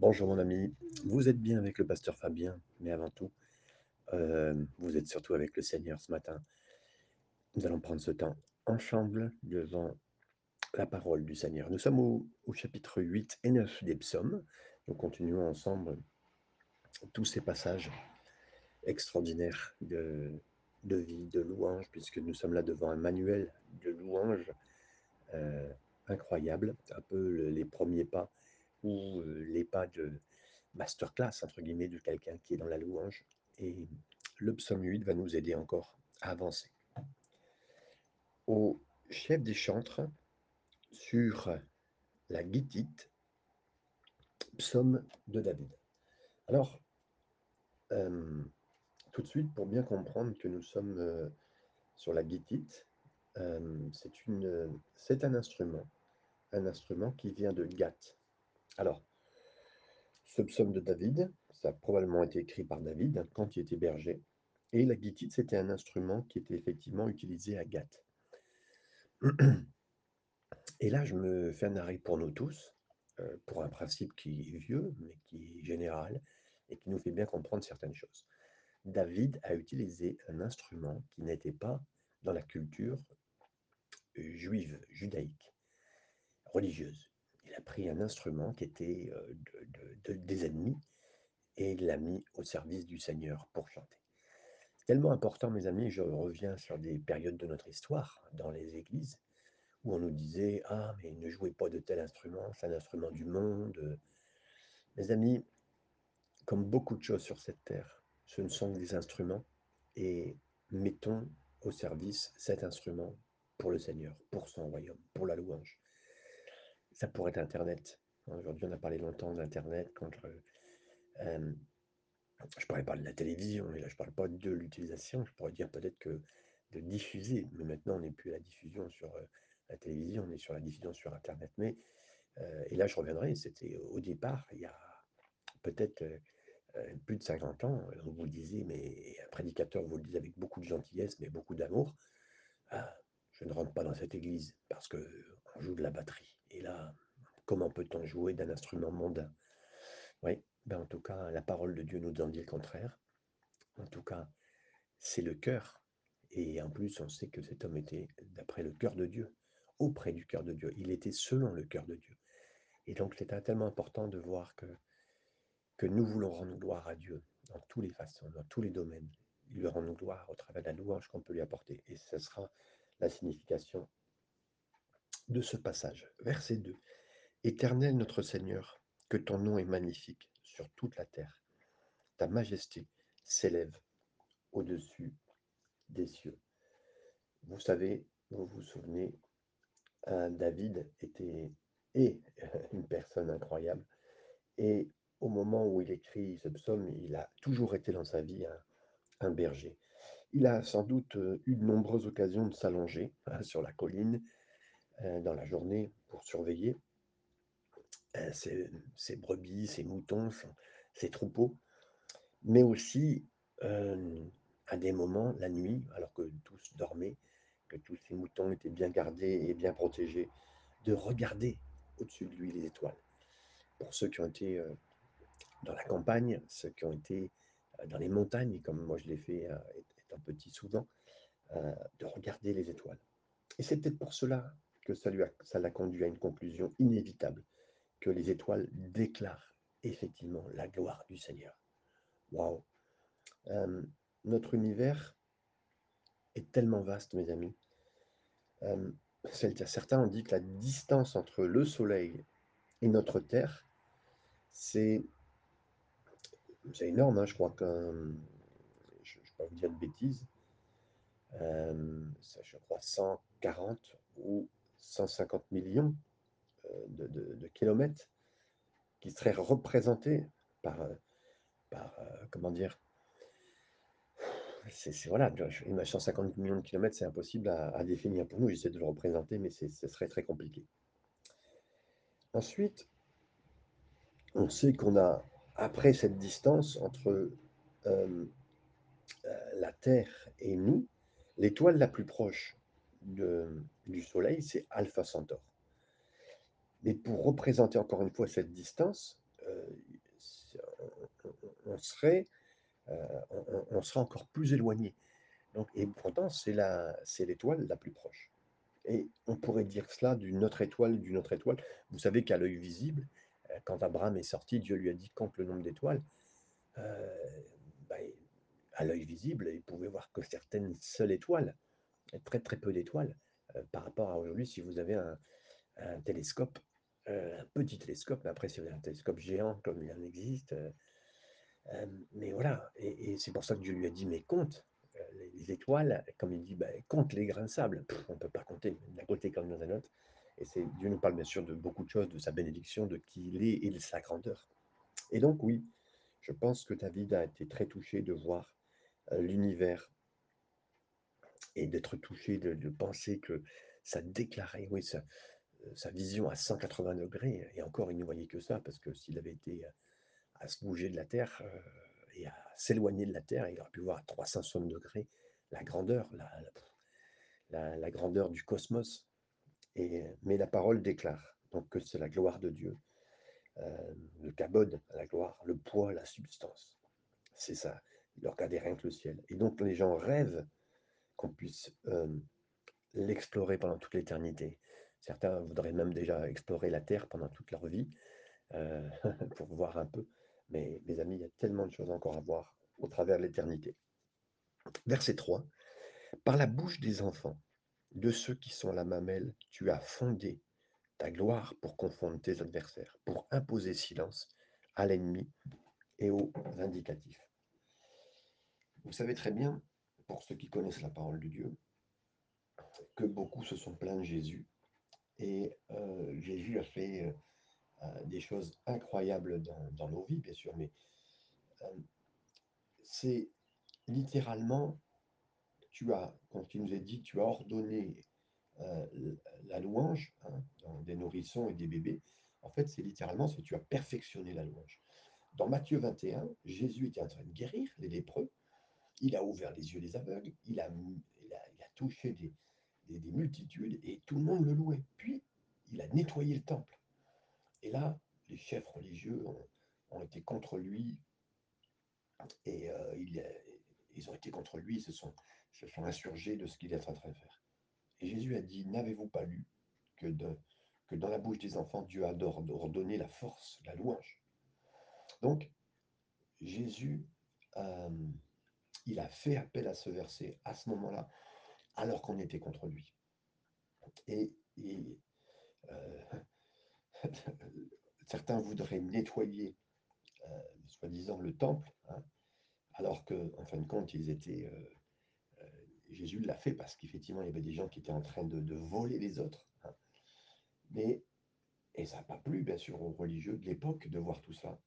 Bonjour mon ami, vous êtes bien avec le pasteur Fabien, mais avant tout, euh, vous êtes surtout avec le Seigneur ce matin. Nous allons prendre ce temps ensemble devant la parole du Seigneur. Nous sommes au, chapitre 8 et 9 des psaumes. Nous continuons ensemble tous ces passages extraordinaires de, vie, de louange, puisque nous sommes là devant un manuel de louange euh, incroyable, un peu le- les premiers pas ou les pas de masterclass, entre guillemets, de quelqu'un qui est dans la louange. Et le psaume 8 va nous aider encore à avancer. Au chef des chantres, sur la guitite, psaume de David. Alors, tout de suite, pour bien comprendre que nous sommes sur la guitite, euh, c'est un instrument, un instrument qui vient de Gath. Alors, ce psaume de David, ça a probablement été écrit par David quand il était berger. Et la guitite, c'était un instrument qui était effectivement utilisé à Gath. Et là, je me fais un arrêt pour nous tous, euh, pour un principe qui est vieux, mais qui est général, et qui nous fait bien comprendre certaines choses. David a utilisé un instrument qui n'était pas dans la culture euh, juive, judaïque, religieuse. Il a pris un instrument qui était de- de- de- des ennemis et il l'a mis au service du Seigneur pour chanter. Tellement important, mes amis, je reviens sur des périodes de notre histoire dans les églises où on nous disait Ah, mais ne jouez pas de tel instrument, c'est un instrument du monde. Mes amis, comme beaucoup de choses sur cette terre, ce ne sont que des instruments et mettons au service cet instrument pour le Seigneur, pour son royaume, pour la louange. Ça pourrait être Internet. Aujourd'hui, on a parlé longtemps d'Internet contre. euh, je pourrais parler de la télévision, mais là, je parle pas de l'utilisation. Je pourrais dire peut-être que de diffuser, mais maintenant, on n'est plus à la diffusion sur euh, la télévision, on est sur la diffusion sur Internet. Mais, euh, et là, je reviendrai, c'était au départ, il y a peut-être euh, euh, plus de 50 ans, on vous le disait, mais un prédicateur vous le disait avec beaucoup de gentillesse, mais beaucoup d'amour, ah, je ne rentre pas dans cette église parce que on joue de la batterie. Et là, comment peut-on jouer d'un instrument mondain? Oui, ben en tout cas, la parole de Dieu nous en dit le contraire. En tout cas, c'est le cœur. Et en plus, on sait que cet homme était d'après le cœur de Dieu, auprès du cœur de Dieu. Il était selon le cœur de Dieu. Et donc, c'est tellement important de voir que, que nous voulons rendre gloire à Dieu dans toutes les façons, dans tous les domaines. Il lui rend gloire au travers de la louange qu'on peut lui apporter. Et ce sera la signification de ce passage. Verset 2. Éternel notre Seigneur, que ton nom est magnifique sur toute la terre. Ta majesté s'élève au-dessus des cieux. Vous savez, vous vous souvenez, David était est une personne incroyable. Et au moment où il écrit ce psaume, il a toujours été dans sa vie un, berger. Il a sans doute euh, eu de nombreuses occasions de s'allonger hein, sur la colline dans la journée pour surveiller euh, ses, ses brebis, ses moutons, ses troupeaux, mais aussi euh, à des moments, la nuit, alors que tous dormaient, que tous ces moutons étaient bien gardés et bien protégés, de regarder au-dessus de lui les étoiles. Pour ceux qui ont été euh, dans la campagne, ceux qui ont été euh, dans les montagnes, comme moi je l'ai fait euh, étant petit souvent, euh, de regarder les étoiles. Et c'est peut-être pour cela que ça l'a conduit à une conclusion inévitable, que les étoiles déclarent effectivement la gloire du Seigneur. Waouh! Euh, notre univers est tellement vaste, mes amis. Euh, certains ont dit que la distance entre le Soleil et notre Terre, c'est énorme, hein, je crois que je ne vais pas vous dire de bêtises, euh, je crois 140 ou 150 millions euh, de, kilomètres qui seraient représentés par, euh, euh, comment dire, c'est voilà, imagine 150 millions de kilomètres, c'est impossible à, définir pour nous. J'essaie de le représenter, mais ce serait très compliqué. Ensuite, on sait qu'on a, après cette distance entre la Terre et nous, l'étoile la plus proche du Soleil, c'est Alpha Centaure. Mais pour représenter encore une fois cette distance, euh, on serait, heu, on serait encore plus éloigné. Donc et pourtant, c'est l'étoile la plus proche et on pourrait dire cela d'une autre étoile, d'une autre étoile. Vous savez qu'à l'œil visible, heu, quand Abraham est sorti, Dieu lui a dit: «Compte le nombre d'étoiles». Bah, à l'œil visible, il pouvait voir que certaines seules étoiles, très, très peu d'étoiles, heu, par rapport à aujourd'hui, si vous avez un un télescope, heu, un petit télescope, mais après si vous avez un télescope géant comme il en existe, heu, hem, mais voilà. Et c'est pour ça que Dieu lui a dit: «Mais compte, les les étoiles», comme il dit: «Bah, compte les grains de sable». On ne peut pas compter, d'un côté comme dans un autre. Et c'est Dieu nous parle bien sûr de beaucoup de choses, de sa bénédiction, de qui il est et de sa grandeur. Et donc oui, je pense que David a été très touché de voir, l'univers et d'être touché de penser que ça déclarait, oui, sa, sa vision à 180 degrés et encore il ne voyait que ça parce que s'il avait été, heu, à se bouger de la terre, heu et à s'éloigner de la terre, il aurait pu voir à 360 degrés la grandeur, la la grandeur du cosmos et mais la parole déclare donc que c'est la gloire de Dieu, heu, le kabod, la gloire, le poids, la substance. C'est ça. Il regardait rien que le ciel et donc les gens rêvent qu'on puisse, l'explorer pendant toute l'éternité. Certains voudraient même déjà explorer la terre pendant toute leur vie, heu, pour voir un peu. Mais mes amis, il y a tellement de choses encore à voir au travers de l'éternité. Verset 3: «Par la bouche des enfants, de ceux qui sont la mamelle, tu as fondé ta gloire pour confondre tes adversaires, pour imposer silence à l'ennemi et aux vindicatifs». Vous savez très bien, pour ceux qui connaissent la parole de Dieu, que beaucoup se sont plaints de Jésus et heu, Jésus a fait, heu heu, des choses incroyables dans nos vies, bien sûr, mais c'est littéralement, tu as quand il nous est dit: «Tu as ordonné, la louange», hein, des nourrissons et des bébés. En fait, c'est littéralement, c'est tu as perfectionné la louange. Dans Matthieu 21, Jésus était en train de guérir les lépreux, il a ouvert les yeux des aveugles, il a touché des des des multitudes et tout le monde le louait. Puis, il a nettoyé le temple et là, les chefs religieux ont été contre lui et est ils ont été contre lui, ils se sont insurgés de ce qu'il est en train de faire et Jésus a dit: «N'avez-vous pas lu que dans la bouche des enfants, Dieu a ordonné la force, la louange?» donc Jésus, hem, il a fait appel à ce verset à ce moment-là, alors qu'on était contre lui. Et heu, certains voudraient nettoyer, heu, soi-disant le temple, hein, alors qu'en fin de compte, ils étaient, heu, Jésus l'a fait parce qu'effectivement, il y avait des gens qui étaient en train de voler les autres, hein, mais et ça n'a pas plu, bien sûr, aux religieux de l'époque de voir tout ça.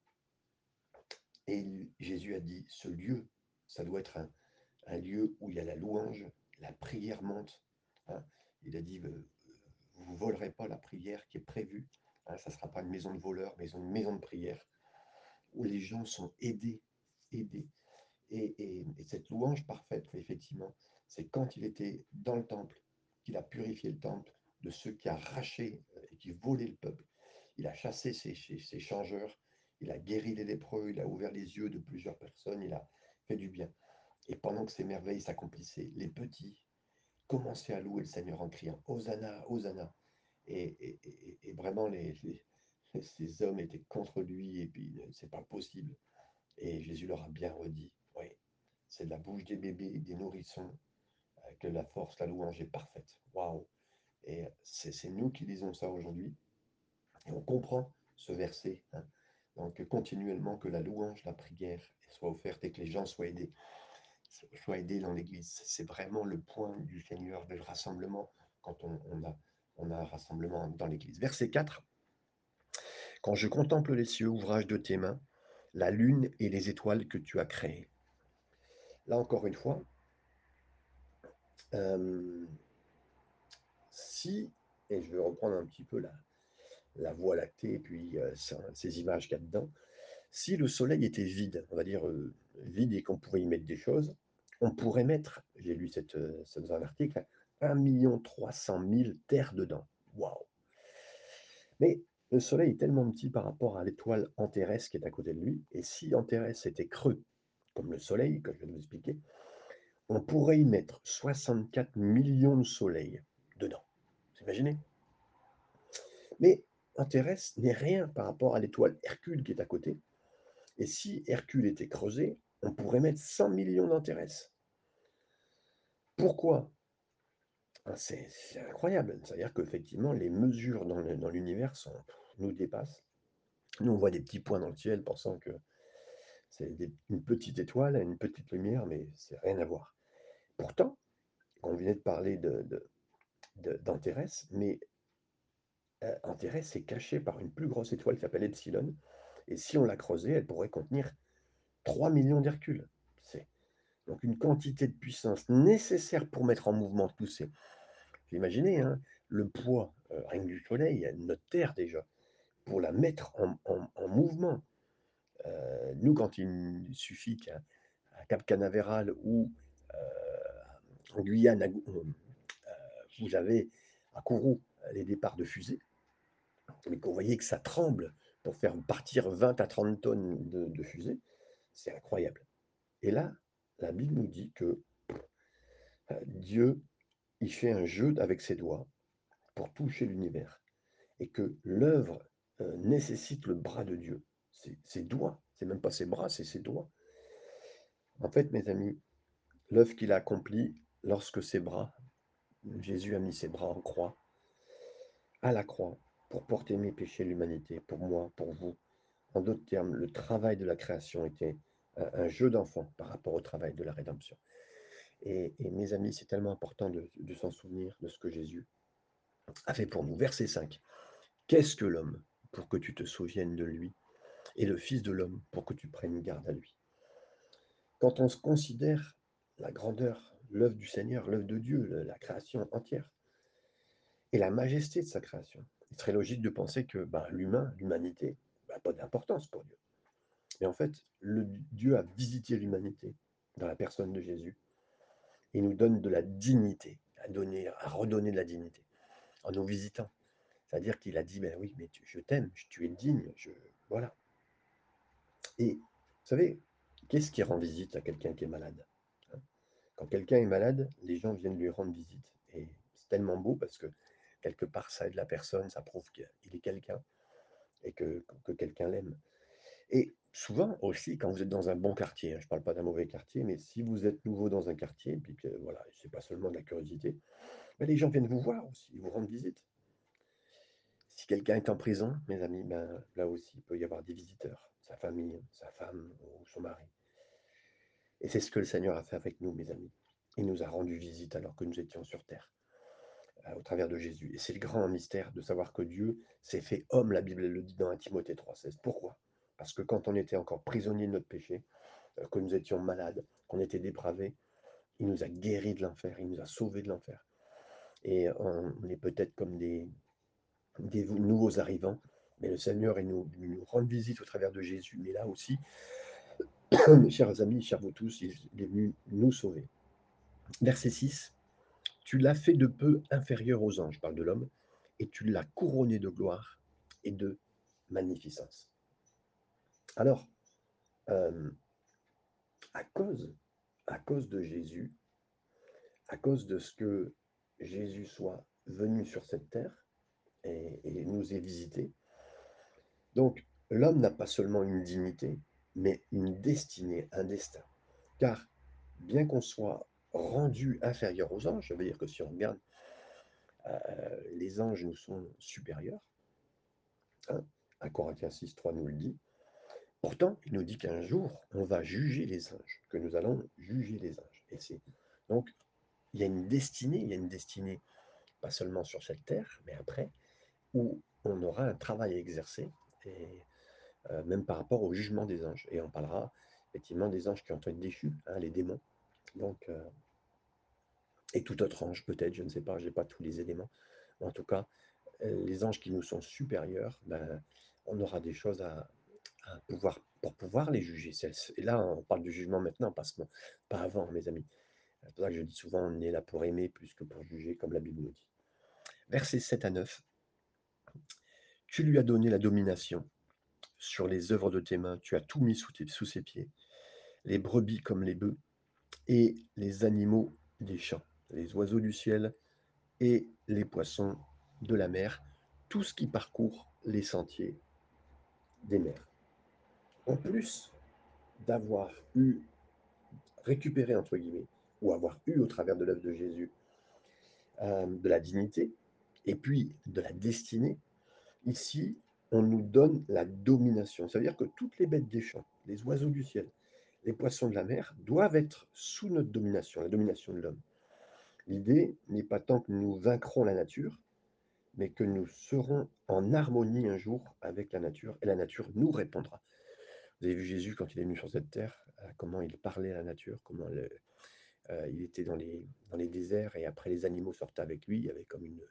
Et Jésus a dit: «Ce lieu, ça doit être un lieu où il y a la louange, la prière monte», hein. Il a dit: «Heu, vous ne volerez pas la prière qui est prévue, hein, ça ne sera pas une maison de voleurs, mais une maison de prière où les gens sont aidés, aidés» et et et cette louange parfaite, effectivement, c'est quand il était dans le temple, qu'il a purifié le temple de ceux qui arrachaient, heu, et qui volaient le peuple. Il a chassé ces ces changeurs, il a guéri les lépreux, il a ouvert les yeux de plusieurs personnes, il a fait du bien. Et pendant que ces merveilles s'accomplissaient, les petits commençaient à louer le Seigneur en criant: «Hosanna, Hosanna» et vraiment ces hommes étaient contre lui et puis, heu, c'est pas possible. Et Jésus leur a bien redit: «Oui, c'est de la bouche des bébés, des nourrissons, heu, que la force, la louange est parfaite». Waouh! Et c'est c'est nous qui lisons ça aujourd'hui. Et on comprend ce verset, hein, donc continuellement que la louange, la prière soit offerte et que les gens soient aidés soient aidés dans l'église. C'est vraiment le point du Seigneur, du rassemblement quand on a un rassemblement dans l'église. Verset 4: «Quand je contemple les cieux, ouvrage de tes mains, la lune et les étoiles que tu as créées». Là encore une fois, hem, si et je vais reprendre un petit peu la la Voie lactée et puis, ça ces images qu'il y a dedans. Si le soleil était vide, on va dire, heu, vide et qu'on pouvait y mettre des choses, on pourrait mettre, j'ai lu heu, ça dans un article, 1 300 000 terres dedans. Waouh! Mais Le Soleil est tellement petit par rapport à l'étoile Antares qui est à côté de lui, et si Antares était creux, comme le Soleil, comme je viens de vous expliquer, on pourrait y mettre 64 millions de soleils dedans. Vous imaginez? Mais Antares n'est rien par rapport à l'étoile Hercule qui est à côté. Et si Hercule était creusé, on pourrait mettre 100 millions d'Antares. Pourquoi? Ah, c'est incroyable. C'est-à-dire qu'effectivement, les mesures dans l'univers nous dépassent. Nous, on voit des petits points dans le ciel pensant que c'est une petite étoile, une petite lumière, mais c'est rien à voir. Pourtant, on venait de parler d'Antares, mais Antares est caché par une plus grosse étoile qui s'appelle Epsilon. Et si on la creusait, elle pourrait contenir 3 millions d'Hercule. C'est donc une quantité de puissance nécessaire pour mettre en mouvement tout ces. Imaginez hein, le poids, euh, rien du Soleil, notre Terre déjà, pour la mettre en, mouvement. Euh, nous, quand il suffit qu'à Cap Canaveral ou euh, en Guyane, vous avez à Kourou les départs de fusées, mais qu'on voyait que ça tremble pour faire partir 20 à 30 tonnes de, fusées, c'est incroyable. Et là, la Bible nous dit que euh, Dieu, il fait un jeu avec ses doigts pour toucher l'univers et que l'œuvre euh, nécessite le bras de Dieu. Ses doigts, c'est même pas ses bras, c'est ses doigts. En fait, mes amis, l'œuvre qu'il a accomplie lorsque ses bras, Jésus a mis ses bras en croix, à la croix, pour porter mes péchés l'humanité, pour moi, pour vous. En d'autres termes, le travail de la création était un jeu d'enfant par rapport au travail de la rédemption. Et, mes amis, c'est tellement important de, s'en souvenir de ce que Jésus a fait pour nous. Verset 5. Qu'est-ce que l'homme pour que tu te souviennes de lui et le Fils de l'homme pour que tu prennes garde à lui? Quand on se considère la grandeur, l'œuvre du Seigneur, l'œuvre de Dieu, la création entière, et la majesté de sa création, il serait logique de penser que ben, l'humain, l'humanité, n'a pas d'importance pour Dieu. Et en fait, le Dieu a visité l'humanité dans la personne de Jésus. Il nous donne de la dignité, à, donner, à redonner de la dignité en nous visitant. C'est-à-dire qu'il a dit, ben oui, mais je t'aime, tu es digne, je, voilà. Et vous savez, qu'est-ce qui rend visite à quelqu'un qui est malade hein? Quand quelqu'un est malade, les gens viennent lui rendre visite. Et c'est tellement beau parce que quelque part, ça aide la personne, ça prouve qu'il est quelqu'un et que, que quelqu'un l'aime. Et souvent aussi, quand vous êtes dans un bon quartier, hein, je ne parle pas d'un mauvais quartier, mais si vous êtes nouveau dans un quartier, puis que voilà, c'est pas seulement de la curiosité, mais les gens viennent vous voir aussi, ils vous rendent visite. Si quelqu'un est en prison, mes amis, ben, là aussi, il peut y avoir des visiteurs, sa famille, sa femme ou son mari. Et c'est ce que le Seigneur a fait avec nous, mes amis. Il nous a rendu visite alors que nous étions sur terre, au travers de Jésus. Et c'est le grand mystère de savoir que Dieu s'est fait homme, la Bible le dit dans 1 Timothée 3,16. Pourquoi? Parce que quand on était encore prisonnier de notre péché, euh, que nous étions malades, qu'on était dépravés, il nous a guéris de l'enfer, il nous a sauvés de l'enfer. Et on est peut-être comme des, nouveaux arrivants, mais le Seigneur il nous, nous rend visite au travers de Jésus. Mais là aussi, chers amis, chers vous tous, il est venu nous sauver. Verset 6, Tu l'as fait de peu inférieur aux anges, parle de l'homme, et tu l'as couronné de gloire et de magnificence. Alors, euh, à, cause, à cause de Jésus, à cause de ce que Jésus soit venu sur cette terre et, nous ait visités, donc l'homme n'a pas seulement une dignité, mais une destinée, un destin. Car bien qu'on soit rendu inférieur aux anges, ça veut dire que si on regarde, euh, les anges nous sont supérieurs. Hein, à Corinthiens 6, 3 nous le dit. Pourtant, il nous dit qu'un jour, on va juger les anges, que nous allons juger les anges. Et c'est donc il y a une destinée, il y a une destinée pas seulement sur cette terre, mais après, où on aura un travail à exercer, euh, même par rapport au jugement des anges. Et on parlera effectivement des anges qui ont été déchus, hein, les démons. Euh, et tout autre ange peut-être, je ne sais pas, je n'ai pas tous les éléments. En tout cas, euh, les anges qui nous sont supérieurs, ben, on aura des choses à, pouvoir, pour pouvoir les juger. Et là, on parle du jugement maintenant, pas, pas avant, mes amis. C'est pour ça que je dis souvent, on est là pour aimer plus que pour juger, comme la Bible nous dit. Versets 7 à 9. Tu lui as donné la domination sur les œuvres de tes mains, tu as tout mis sous, sous ses pieds, les brebis comme les bœufs, et les animaux des champs, les oiseaux du ciel et les poissons de la mer, tout ce qui parcourt les sentiers des mers. En plus d'avoir eu récupéré, entre guillemets, ou avoir eu au travers de l'œuvre de Jésus, euh, de la dignité, et puis de la destinée, ici, on nous donne la domination. Ça veut dire que toutes les bêtes des champs, les oiseaux du ciel, les poissons de la mer doivent être sous notre domination, la domination de l'homme. L'idée n'est pas tant que nous vaincrons la nature, mais que nous serons en harmonie un jour avec la nature, et la nature nous répondra. Vous avez vu Jésus quand il est venu sur cette terre, euh, comment il parlait à la nature, comment euh, il était dans les, déserts, et après les animaux sortaient avec lui, il y avait comme une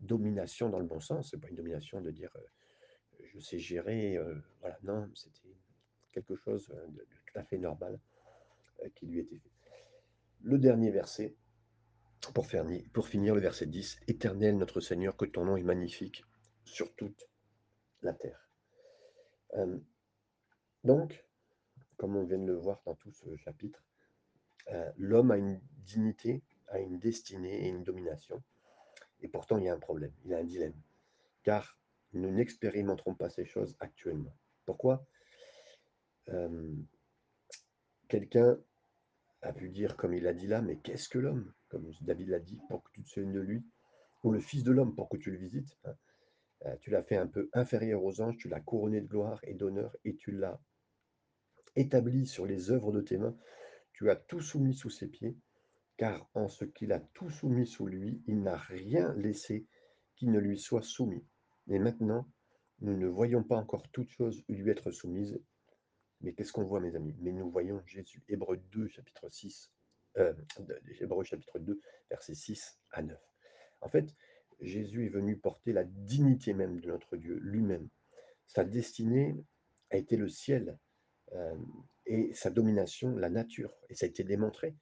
domination dans le bon sens, c'est pas une domination de dire euh, je sais gérer, voilà, non, c'était quelque chose de, fait normal qui lui était fait. Le dernier verset, pour, finir le verset 10, Éternel notre Seigneur, que ton nom est magnifique sur toute la terre. Euh, donc, comme on vient de le voir dans tout ce chapitre, euh, l'homme a une dignité, a une destinée et une domination. Et pourtant, il y a un problème, il y a un dilemme. Car nous n'expérimenterons pas ces choses actuellement. Pourquoi? Euh, Quelqu'un a pu dire, comme il l'a dit là, mais qu'est-ce que l'homme? Comme David l'a dit, pour que tu te souviennes de lui, ou le Fils de l'homme pour que tu le visites. Hein. Euh, tu l'as fait un peu inférieur aux anges, tu l'as couronné de gloire et d'honneur, et tu l'as établi sur les œuvres de tes mains. Tu as tout soumis sous ses pieds, car en ce qu'il a tout soumis sous lui, il n'a rien laissé qui ne lui soit soumis. Mais maintenant, nous ne voyons pas encore toute chose lui être soumise, mais qu'est-ce qu'on voit, mes amis? Mais nous voyons Jésus. Hébreu 2, chapitre 6, euh, chapitre 2, versets 6 à 9. En fait, Jésus est venu porter la dignité même de notre Dieu, lui-même. Sa destinée a été le ciel euh, et sa domination, la nature. Et ça a été démontré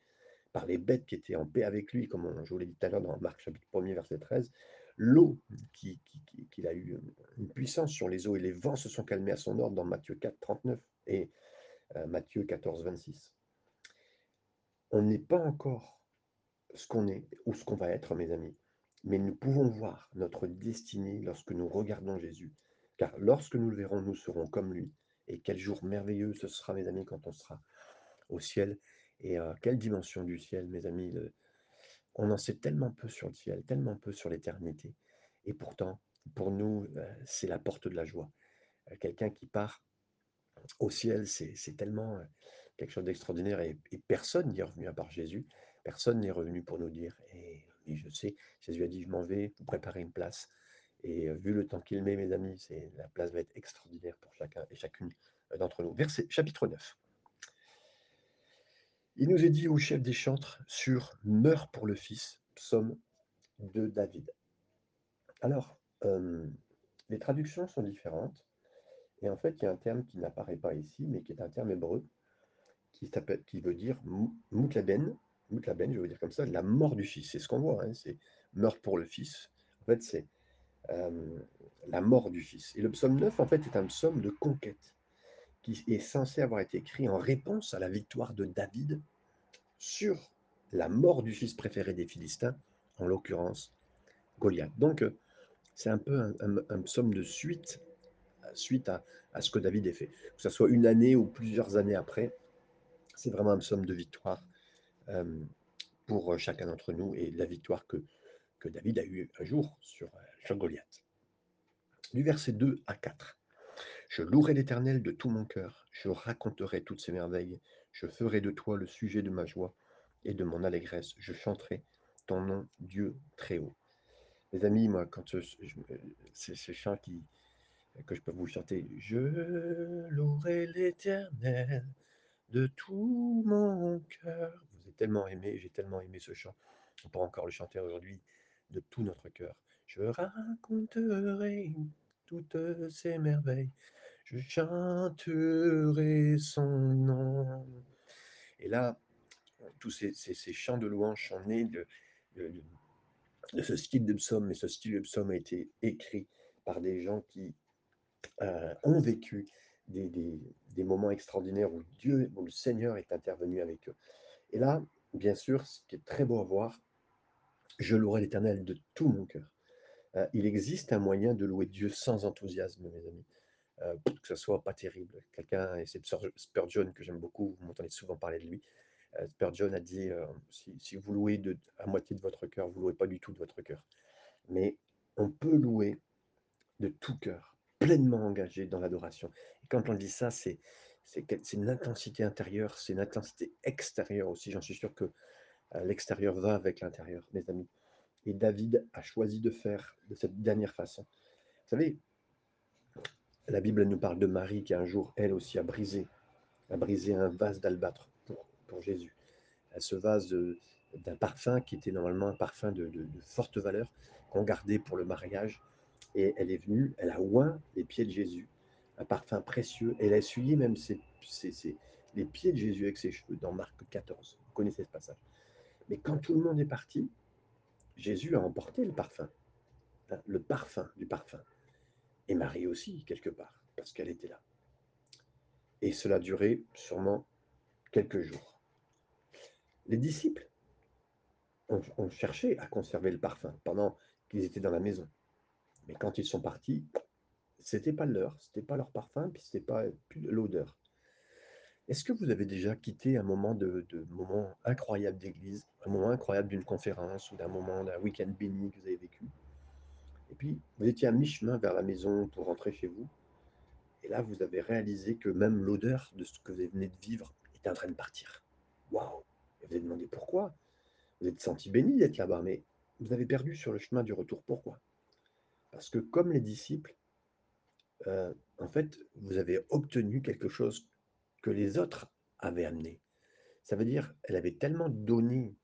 par les bêtes qui étaient en paix avec lui, comme je vous l'ai dit tout à l'heure dans Marc chapitre 1 verset 13. L'eau qu'il qui, a eu une puissance sur les eaux et les vents se sont calmés à son ordre dans Matthieu 4, 39 et euh, Matthieu 14, 26. On n'est pas encore ce qu'on est ou ce qu'on va être, mes amis, mais nous pouvons voir notre destinée lorsque nous regardons Jésus. Car lorsque nous le verrons, nous serons comme lui. Et quel jour merveilleux ce sera, mes amis, quand on sera au ciel. Et euh, quelle dimension du ciel, mes amis. On en sait tellement peu sur le ciel, tellement peu sur l'éternité. Et pourtant, pour nous, euh, c'est la porte de la joie. Quelqu'un qui part au ciel, c'est tellement quelque chose d'extraordinaire et, personne n'y est revenu à part Jésus. Personne n'est revenu pour nous dire, et, je sais, Jésus a dit, je m'en vais, vous préparez une place. Et vu le temps qu'il met, mes amis, la place va être extraordinaire pour chacun et chacune d'entre nous. Verset chapitre 9. Il nous est dit au chef des chantres sur Meurs pour le Fils, psaume de David. Alors, les traductions sont différentes. Et en fait, il y a un terme qui n'apparaît pas ici, mais qui est un terme hébreu, qui, veut dire moutlaben, moutlaben, je veux dire comme ça, la mort du fils. C'est ce qu'on voit, hein, c'est mort pour le fils. En fait, c'est euh, la mort du fils. Et le psaume 9, en fait, est un psaume de conquête, qui est censé avoir été écrit en réponse à la victoire de David sur la mort du fils préféré des Philistins, en l'occurrence Goliath. Donc, euh, c'est un peu un psaume de suite suite à, ce que David ait fait. Que ce soit une année ou plusieurs années après, c'est vraiment un somme de victoire euh, pour chacun d'entre nous et la victoire que, David a eue un jour sur, euh, sur Goliath. Du verset 2 à 4. Je louerai l'Éternel de tout mon cœur, je raconterai toutes ses merveilles, je ferai de toi le sujet de ma joie et de mon allégresse, je chanterai ton nom, Dieu très haut. Mes amis, moi, quand chant qui, que je peux vous chanter. Je louerai l'Éternel de tout mon cœur. Vous avez tellement aimé, j'ai tellement aimé ce chant. On pourra encore le chanter aujourd'hui de tout notre cœur. Je raconterai toutes ces merveilles. Je chanterai son nom. Et là, tous ces, chants de louange sont nés de, de, ce style de psaume, mais ce style de psaume a été écrit par des gens qui euh, ont vécu des, moments extraordinaires où Dieu, le Seigneur est intervenu avec eux. Et là, bien sûr, ce qui est très beau à voir, je louerai l'Éternel de tout mon cœur. Euh, il existe un moyen de louer Dieu sans enthousiasme, mes amis, euh, que ce soit pas terrible. Quelqu'un, et c'est Spur- Spurgeon que j'aime beaucoup, vous m'entendez souvent parler de lui. Euh, Spurgeon a dit si, vous louez à moitié de votre cœur, vous louez pas du tout de votre cœur. Mais on peut louer de tout cœur, pleinement engagé dans l'adoration. Et quand on dit ça, c'est une intensité intérieure, c'est une intensité extérieure aussi. J'en suis sûr que euh, l'extérieur va avec l'intérieur, mes amis. Et David a choisi de faire de cette dernière façon. Vous savez, la Bible nous parle de Marie qui un jour, elle aussi, a brisé, a brisé un vase d'albâtre pour, pour Jésus. Ce vase d'un parfum qui était normalement un parfum de forte valeur qu'on gardait pour le mariage. Et elle est venue, elle a oint les pieds de Jésus, un parfum précieux. Elle a essuyé même ses, ses- ses- les pieds de Jésus avec ses cheveux dans Marc 14. Vous connaissez ce passage. Mais quand tout le monde est parti, Jésus a emporté le parfum, hein, le parfum du parfum. Et Marie aussi, quelque part, parce qu'elle était là. Et cela a duré sûrement quelques jours. Les disciples ont, ont cherché à conserver le parfum pendant qu'ils étaient dans la maison. Mais quand ils sont partis, c'était pas leur, c'était pas leur parfum, puis c'était pas l'odeur. Est-ce que vous avez déjà quitté un moment de, moment incroyable d'église, un moment incroyable d'une conférence ou d'un moment d'un week-end béni que vous avez vécu, et puis vous étiez à mi-chemin vers la maison pour rentrer chez vous, et là vous avez réalisé que même l'odeur de ce que vous venez de vivre était en train de partir. Waouh Et vous avez demandé pourquoi? Vous êtes senti béni d'être là-bas, mais vous avez perdu sur le chemin du retour. Pourquoi? Parce que comme les disciples, euh, en fait, vous avez obtenu quelque chose que les autres avaient amené. Ça veut dire, elle avait tellement donné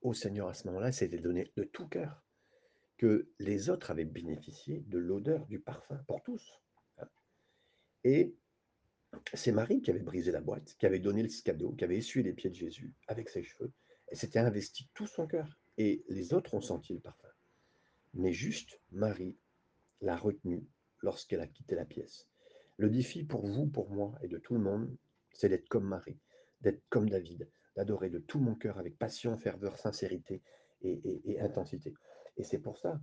au Seigneur à ce moment-là, c'était donné de tout cœur, que les autres avaient bénéficié de l'odeur du parfum pour tous. hein. Et c'est Marie qui avait brisé la boîte, qui avait donné le cadeau, qui avait essuyé les pieds de Jésus avec ses cheveux. Elle s'était investi tout son cœur. Et les autres ont senti le parfum. Mais juste Marie l'a retenu lorsqu'elle a quitté la pièce. Le défi pour vous, pour moi et de tout le monde, c'est d'être comme Marie, d'être comme David, d'adorer de tout mon cœur avec passion, ferveur, sincérité et intensité. Et c'est pour ça,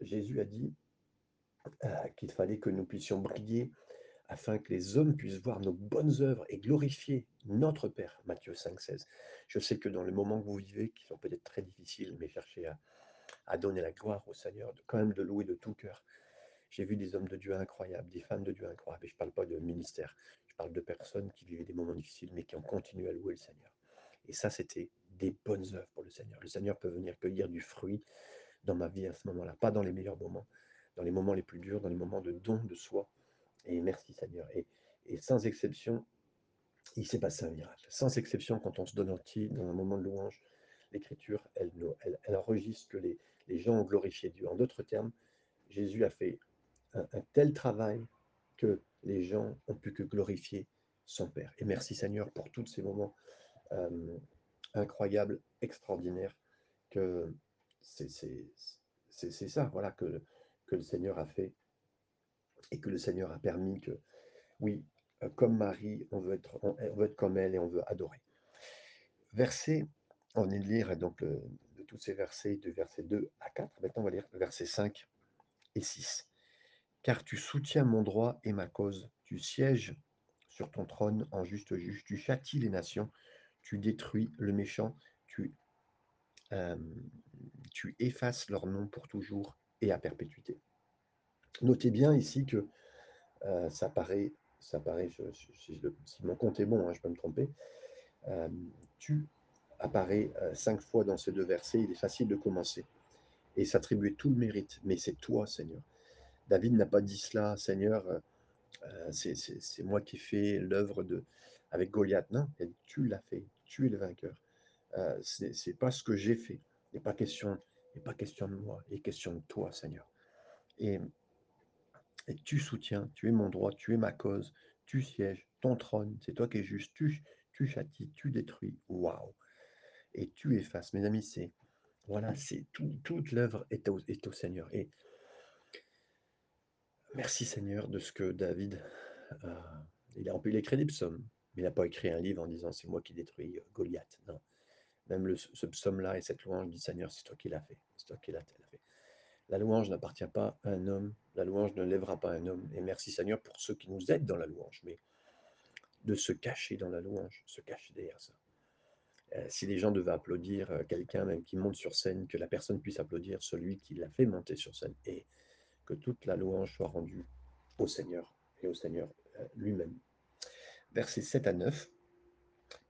Jésus a dit euh, qu'il fallait que nous puissions briller afin que les hommes puissent voir nos bonnes œuvres et glorifier notre Père. Matthieu 5, 16. Je sais que dans les moments que vous vivez, qui sont peut-être très difficiles, mais cherchez à, à donner la gloire au Seigneur, de, quand même de louer de tout cœur. J'ai vu des hommes de Dieu incroyables, des femmes de Dieu incroyables, et je ne parle pas de ministère, je parle de personnes qui vivaient des moments difficiles, mais qui ont continué à louer le Seigneur. Et ça, c'était des bonnes œuvres pour le Seigneur. Le Seigneur peut venir cueillir du fruit dans ma vie à ce moment-là, pas dans les meilleurs moments, dans les moments les plus durs, dans les moments de don de soi. Et merci Seigneur. Et, et sans exception, il s'est passé un miracle. Sans exception, quand on se donne entier dans un moment de louange, l'Écriture, elle, elle, elle enregistre que les, les gens ont glorifié Dieu. En d'autres termes, Jésus a fait un, tel travail que les gens ont pu que glorifier son Père. Et merci Seigneur pour tous ces moments euh, incroyables, extraordinaires, que c'est ça, voilà, que, que le Seigneur a fait et que le Seigneur a permis que, oui, euh, comme Marie, on veut être, on veut être comme elle et on veut adorer. Verset, on vient de lire donc de tous ces versets, de versets 2 à 4. Maintenant, on va lire versets 5 et 6. Car tu soutiens mon droit et ma cause, tu sièges sur ton trône en juste juge, tu châties les nations, tu détruis le méchant, tu, euh, effaces leur nom pour toujours et à perpétuité. Notez bien ici que euh, ça paraît, ça paraît si mon compte est bon, hein, je peux me tromper, euh, tu apparaît euh, cinq fois dans ces deux versets, il est facile de commencer et s'attribuer tout le mérite, mais c'est toi, Seigneur. David n'a pas dit cela, Seigneur, euh, euh, c'est moi qui ai fait l'œuvre de avec Goliath. Non, tu l'as fait, tu es le vainqueur. Euh, c'est pas ce que j'ai fait. Il n'est pas question, il pas question de moi, il est question de toi, Seigneur. Et, et tu soutiens, tu es mon droit, tu es ma cause, tu sièges, ton trône, c'est toi qui es juste, tu, tu châties, tu détruis. Waouh! Et tu effaces. Mes amis, c'est voilà, c'est tout- toute l'œuvre est au, est au Seigneur. Et Merci Seigneur de ce que David a il a rempli les crédits psaumes, mais il n'a pas écrit un livre en disant: «C'est moi qui détruis, heu, Goliath». Non. Même le ce psaume-là et cette louange dit: «Seigneur, c'est toi qui l'as fait, c'est toi qui l'as fait». La louange n'appartient pas à un homme, la louange ne lèvera pas un homme et merci Seigneur pour ceux qui nous aident dans la louange, mais de se cacher dans la louange, se cacher derrière ça. Si les gens devaient applaudir, quelqu'un même qui monte sur scène, que la personne puisse applaudir celui qui l'a fait monter sur scène et que toute la louange soit rendue au Seigneur et au Seigneur, lui-même. Versets 7 à 9.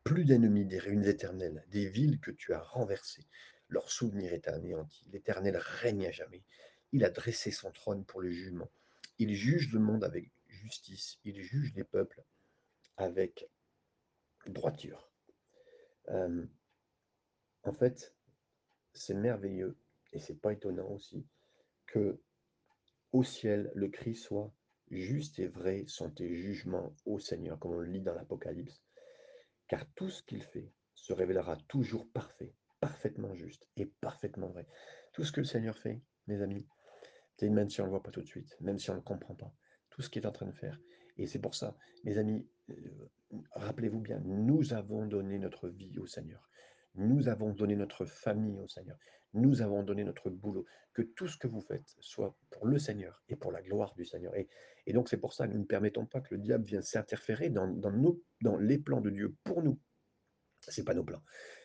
Plus d'ennemis, des ruines éternelles, des villes que tu as renversées. Leur souvenir est anéanti. L'Éternel règne à jamais. Il a dressé son trône pour le jugement. Il juge le monde avec justice. Il juge les peuples avec droiture. Euh, en fait, c'est merveilleux et c'est pas étonnant aussi que au ciel le cri soit juste et vrai sont tes jugements, ô Seigneur, comme on le lit dans l'Apocalypse car tout ce qu'il fait se révélera toujours parfait, parfaitement juste et parfaitement vrai. Tout ce que le Seigneur fait, mes amis, même si on ne le voit pas tout de suite, même si on ne le comprend pas, tout ce qu'il est en train de faire. Et c'est pour ça, mes amis, rappelez-vous bien, nous avons donné notre vie au Seigneur. Nous avons donné notre famille au Seigneur. Nous avons donné notre boulot. Que tout ce que vous faites soit pour le Seigneur et pour la gloire du Seigneur. Et, donc c'est pour ça que nous ne permettons pas que le diable vienne s'interférer dans, dans les plans de Dieu pour nous. Ce n'est pas nos plans.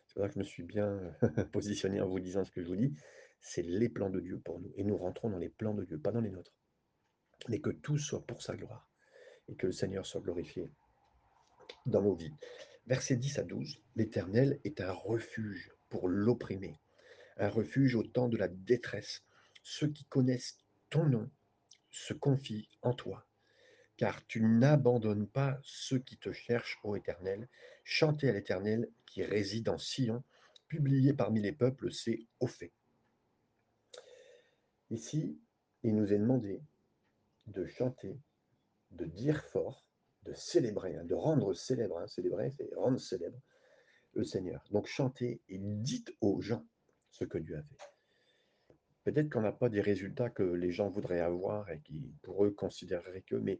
C'est pour ça que je me suis bien positionné en vous disant ce que je vous dis. C'est les plans de Dieu pour nous. Et nous rentrons dans les plans de Dieu, pas dans les nôtres. Mais que tout soit pour sa gloire. Et que le Seigneur soit glorifié dans nos vies. Versets 10 à 12. L'Éternel est un refuge pour l'opprimé, un refuge au temps de la détresse. Ceux qui connaissent ton nom se confient en toi, car tu n'abandonnes pas ceux qui te cherchent, ô Éternel. Chantez à l'Éternel qui réside en Sion, publié parmi les peuples, c'est au fait. Ici, il nous est demandé de chanter, de dire fort, de célébrer, hein, de rendre célèbre. Hein, célébrer, c'est rendre célèbre le Seigneur. Donc chantez et dites aux gens ce que Dieu a fait. Peut-être qu'on n'a pas des résultats que les gens voudraient avoir et qui, pour eux, considéreraient que, mais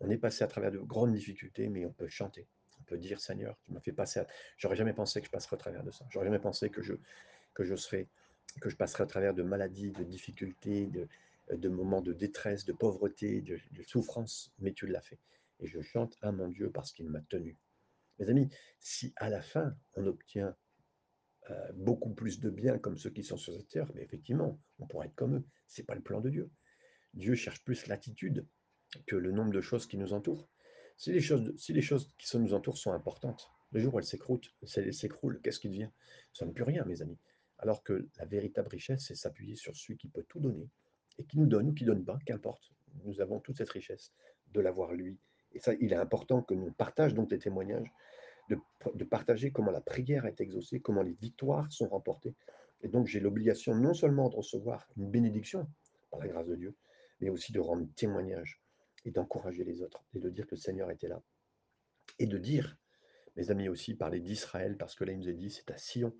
on est passé à travers de grandes difficultés, mais on peut chanter. On peut dire, Seigneur, tu m'as fait passer à... J'aurais jamais pensé que je passerais au travers de ça. J'aurais jamais pensé que je, que je que je passerais au travers de maladies, de difficultés, de, de moments de détresse, de pauvreté, de, de souffrance, mais tu l'as fait. Et je chante à mon Dieu parce qu'il m'a tenu. Mes amis, si à la fin, on obtient euh, beaucoup plus de bien comme ceux qui sont sur cette terre, mais effectivement, on pourrait être comme eux. Ce n'est pas le plan de Dieu. Dieu cherche plus l'attitude que le nombre de choses qui nous entourent. Si les choses, si les choses qui nous entourent sont importantes, le jour où elles s'écroulent, qu'est-ce qui devient? Ça ne plus rien, mes amis. Alors que la véritable richesse, c'est s'appuyer sur celui qui peut tout donner et qui nous donne ou qui ne donne pas, qu'importe. Nous avons toute cette richesse de l'avoir lui. Et ça, il est important que nous partagions donc des témoignages de, de, partager comment la prière est exaucée, comment les victoires sont remportées. Et donc j'ai l'obligation non seulement de recevoir une bénédiction par la grâce de Dieu, mais aussi de rendre témoignage et d'encourager les autres et de dire que le Seigneur était là. Et de dire, mes amis aussi, parler d'Israël, parce que là il nous est dit c'est à Sion,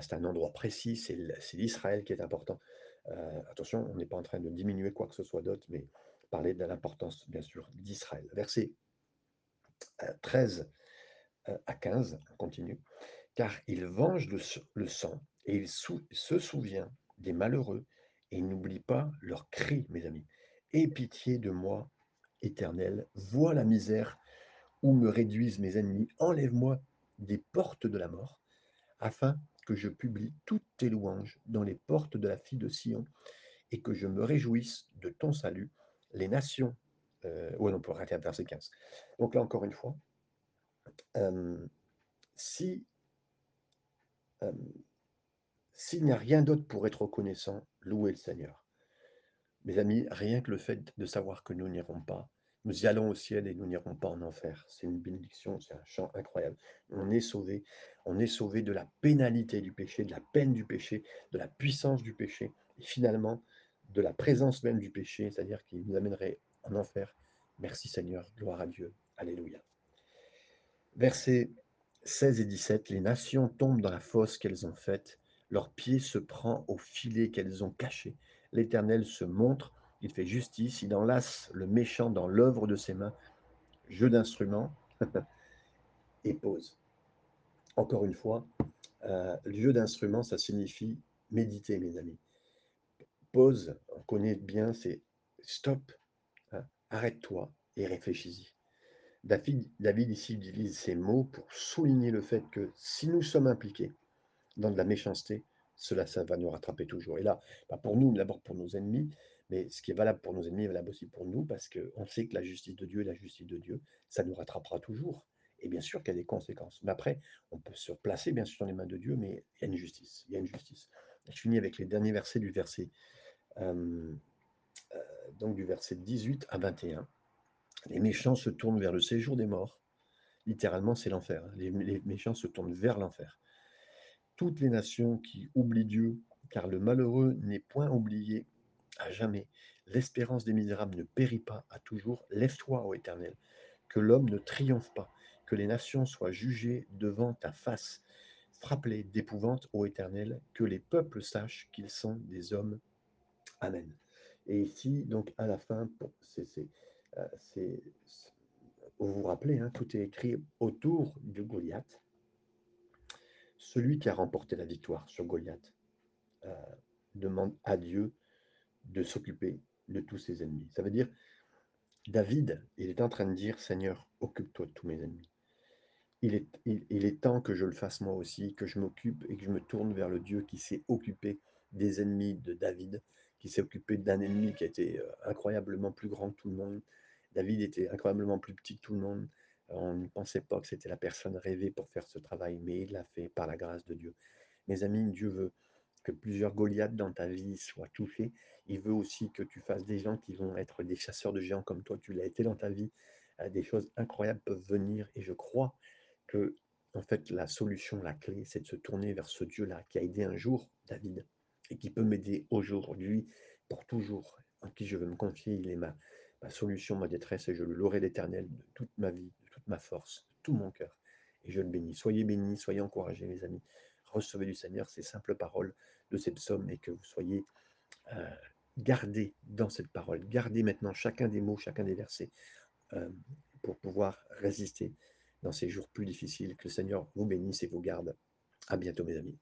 c'est un endroit précis, c'est l'Israël qui est important. Euh, attention, on n'est pas en train de diminuer quoi que ce soit d'autre, mais parler de l'importance, bien sûr, d'Israël. Verset 13 à 15, on continue, car il venge le, sang et il se souvient des malheureux et n'oublie pas leurs cris, mes amis. Aie pitié de moi, éternel, vois la misère où me réduisent mes ennemis, enlève-moi des portes de la mort, afin que je publie toutes tes louanges dans les portes de la fille de Sion, et que je me réjouisse de ton salut. Les nations, euh, on peut arrêter à verset 15. Donc là, encore une fois, euh, si euh, s'il n'y a rien d'autre pour être reconnaissant, louez le Seigneur. Mes amis, rien que le fait de savoir que nous n'irons pas, nous y allons au ciel et nous n'irons pas en enfer. C'est une bénédiction, c'est un chant incroyable. On est sauvé, on est sauvé de la pénalité du péché, de la peine du péché, de la puissance du péché, et finalement de la présence même du péché, c'est-à-dire qu'il nous amènerait en enfer. Merci Seigneur, gloire à Dieu. Alléluia. Versets 16 et 17, les nations tombent dans la fosse qu'elles ont faite, leur pied se prend au filet qu'elles ont caché. L'Éternel se montre il fait justice, il enlace le méchant dans l'œuvre de ses mains, jeu d'instruments et pause. Encore une fois, euh, jeu d'instruments, ça signifie méditer, mes amis. Pause, on connaît bien, c'est stop, hein, arrête-toi et réfléchis-y. David, ici utilise ces mots pour souligner le fait que si nous sommes impliqués dans de la méchanceté, cela, ça va nous rattraper toujours. Et là, pour nous, d'abord pour nos ennemis, mais ce qui est valable pour nos ennemis est valable aussi pour nous, parce qu'on sait que la justice de Dieu est la justice de Dieu, ça nous rattrapera toujours. Et bien sûr qu'il y a des conséquences. Mais après, on peut se placer bien sûr dans les mains de Dieu, mais il y a une justice. Il y a une justice. Je finis avec les derniers versets du verset, donc du verset 18 à 21. Les méchants se tournent vers le séjour des morts. Littéralement, c'est l'enfer. Hein. Les, les méchants se tournent vers l'enfer. Toutes les nations qui oublient Dieu, car le malheureux n'est point oublié à jamais. L'espérance des misérables ne périt pas à toujours. Lève-toi, ô Éternel, que l'homme ne triomphe pas, que les nations soient jugées devant ta face. Frappe-les d'épouvante, ô Éternel, que les peuples sachent qu'ils sont des hommes. Amen. Et ici, donc, à la fin, euh, vous vous rappelez, hein, tout est écrit autour de Goliath. Celui qui a remporté la victoire sur Goliath euh, demande à Dieu de s'occuper de tous ses ennemis. Ça veut dire, David, il est en train de dire, Seigneur, occupe-toi de tous mes ennemis. Il est, il est temps que je le fasse moi aussi, que je m'occupe et que je me tourne vers le Dieu qui s'est occupé des ennemis de David, qui s'est occupé d'un ennemi qui était euh, incroyablement plus grand que tout le monde, David était incroyablement plus petit que tout le monde. On ne pensait pas que c'était la personne rêvée pour faire ce travail, mais il l'a fait par la grâce de Dieu. Mes amis, Dieu veut que plusieurs Goliaths dans ta vie soient touchés. Il veut aussi que tu fasses des gens qui vont être des chasseurs de géants comme toi, tu l'as été dans ta vie. Euh, des choses incroyables peuvent venir et je crois que en fait la solution, la clé, c'est de se tourner vers ce Dieu-là qui a aidé un jour David et qui peut m'aider aujourd'hui pour toujours, en qui je veux me confier. Il est ma, solution, ma détresse, et je le louerai l'Éternel de toute ma vie, de toute ma force, de tout mon cœur. Et je le bénis. Soyez bénis, soyez encouragés, mes amis. Recevez du Seigneur ces simples paroles de ces psaumes et que vous soyez euh, gardés dans cette parole. Gardez maintenant chacun des mots, chacun des versets euh, pour pouvoir résister dans ces jours plus difficiles. Que le Seigneur vous bénisse et vous garde. À bientôt, mes amis.